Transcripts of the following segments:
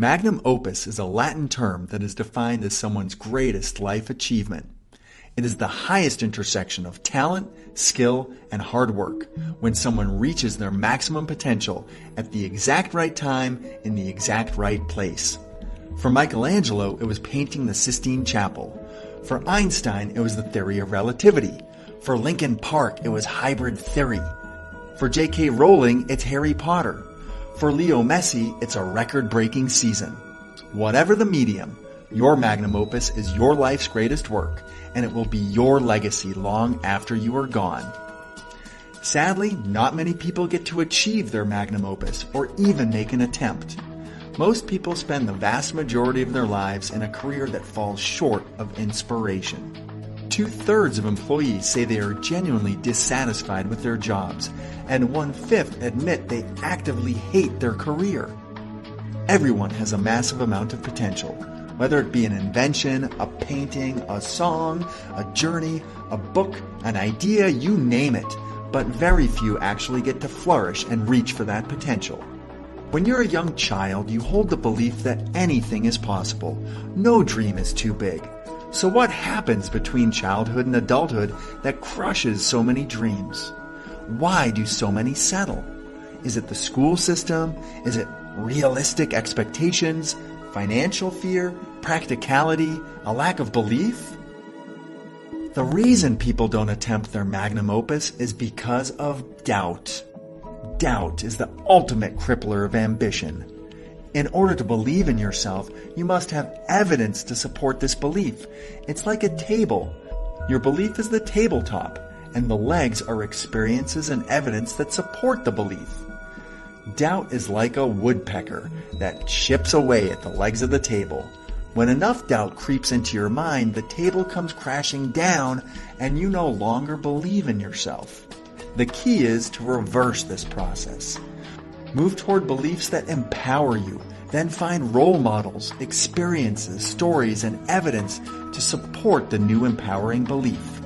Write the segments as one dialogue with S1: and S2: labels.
S1: Magnum opus is a Latin term that is defined as someone's greatest life achievement. It is the highest intersection of talent, skill, and hard work when someone reaches their maximum potential at the exact right time in the exact right place. For Michelangelo, it was painting the Sistine Chapel. For Einstein, it was the theory of relativity. For Linkin Park, it was hybrid theory. For J.K. Rowling, it's Harry Potter. For Leo Messi, it's a record breaking season. Whatever the medium, your magnum opus is your life's greatest work, and it will be your legacy long after you are gone. Sadly, not many people get to achieve their magnum opus or even make an attempt. Most people spend the vast majority of their lives in a career that falls short of inspiration. Two thirds of employees say they are genuinely dissatisfied with their jobs, and one fifth admit they actively hate their career. Everyone has a massive amount of potential, whether it be an invention, a painting, a song, a journey, a book, an idea, you name it, but very few actually get to flourish and reach for that potential. When you're a young child, you hold the belief that anything is possible. No dream is too big. So, what happens between childhood and adulthood that crushes so many dreams? Why do so many settle? Is it the school system? Is it realistic expectations? Financial fear? Practicality? A lack of belief? The reason people don't attempt their magnum opus is because of doubt. Doubt is the ultimate crippler of ambition. In order to believe in yourself, you must have evidence to support this belief. It's like a table. Your belief is the tabletop, and the legs are experiences and evidence that support the belief. Doubt is like a woodpecker that chips away at the legs of the table. When enough doubt creeps into your mind, the table comes crashing down and you no longer believe in yourself. The key is to reverse this process. Move toward beliefs that empower you. Then find role models, experiences, stories, and evidence to support the new empowering belief.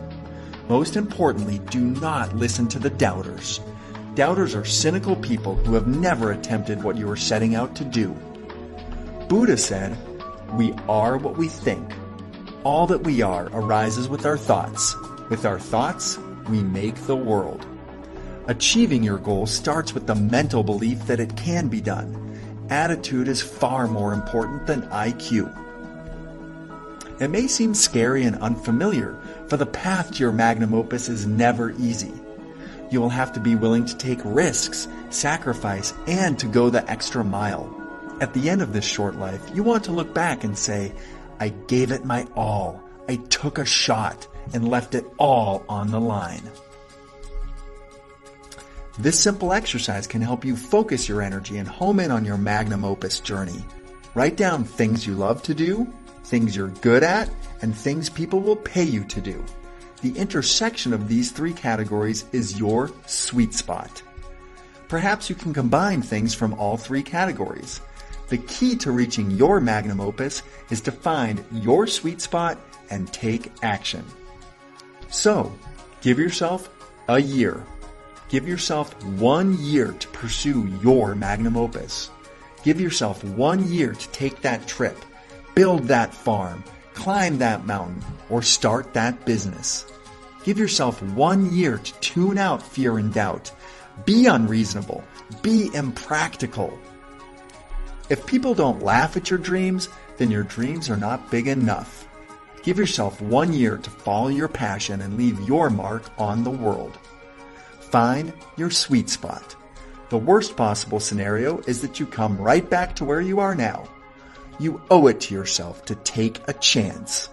S1: Most importantly, do not listen to the doubters. Doubters are cynical people who have never attempted what you are setting out to do. Buddha said, We are what we think. All that we are arises with our thoughts. With our thoughts, we make the world. Achieving your goal starts with the mental belief that it can be done. Attitude is far more important than IQ. It may seem scary and unfamiliar, for the path to your magnum opus is never easy. You will have to be willing to take risks, sacrifice, and to go the extra mile. At the end of this short life, you want to look back and say, I gave it my all. I took a shot and left it all on the line. This simple exercise can help you focus your energy and home in on your magnum opus journey. Write down things you love to do, things you're good at, and things people will pay you to do. The intersection of these three categories is your sweet spot. Perhaps you can combine things from all three categories. The key to reaching your magnum opus is to find your sweet spot and take action. So, give yourself a year Give yourself one year to pursue your magnum opus. Give yourself one year to take that trip, build that farm, climb that mountain, or start that business. Give yourself one year to tune out fear and doubt. Be unreasonable. Be impractical. If people don't laugh at your dreams, then your dreams are not big enough. Give yourself one year to follow your passion and leave your mark on the world. Find your sweet spot. The worst possible scenario is that you come right back to where you are now. You owe it to yourself to take a chance.